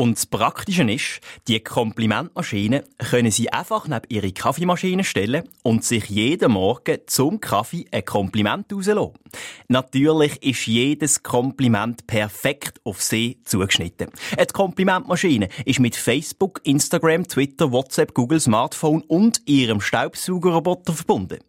Und das Praktische ist, die Komplimentmaschine können Sie einfach neben Ihre Kaffeemaschine stellen und sich jeden Morgen zum Kaffee ein Kompliment rauslassen. Natürlich ist jedes Kompliment perfekt auf Sie zugeschnitten. Die Komplimentmaschine ist mit Facebook, Instagram, Twitter, WhatsApp, Google Smartphone und Ihrem Staubsaugerroboter verbunden.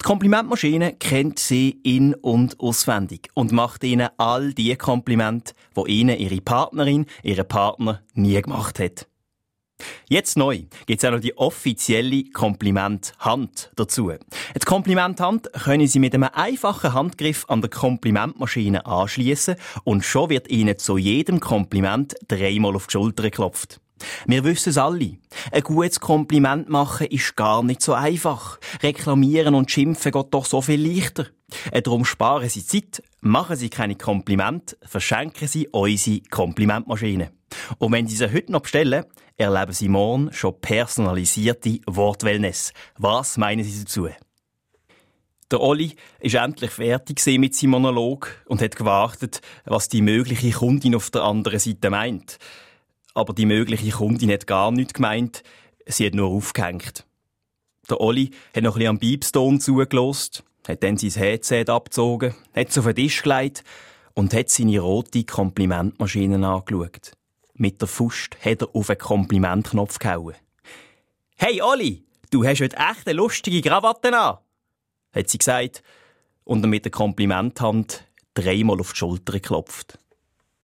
Die Komplimentmaschine kennt sie in- und auswendig und macht ihnen all die Komplimente, die ihnen ihre Partnerin, ihre Partner nie gemacht hat. Jetzt neu gibt es auch noch die offizielle Komplimenthand dazu. Die Komplimenthand können Sie mit einem einfachen Handgriff an der Komplimentmaschine anschließen und schon wird Ihnen zu jedem Kompliment dreimal auf die Schulter geklopft. Wir wissen es alle. Ein gutes Kompliment machen ist gar nicht so einfach. Reklamieren und schimpfen geht doch so viel leichter. Äh, darum sparen Sie Zeit, machen Sie keine Komplimente, verschenken Sie unsere Komplimentmaschine. Und wenn Sie sie heute noch bestellen, erleben Sie morgen schon personalisierte Wortwellness. Was meinen Sie dazu? Der Olli ist endlich fertig mit seinem Monolog und hat gewartet, was die mögliche Kundin auf der anderen Seite meint aber die mögliche Kundin hat gar nichts gemeint, sie hat nur aufgehängt. Der Olli hat noch ein bisschen am Piepston zugelost, hat dann sein Headset abgezogen, hat es auf den Tisch gelegt und hat seine rote Komplimentmaschine angeschaut. Mit der Fust hat er auf den Komplimentknopf gehauen. Hey Olli, du hast heute echt eine lustige Krawatte an, hat sie gesagt und mit der Komplimenthand dreimal auf die Schulter geklopft.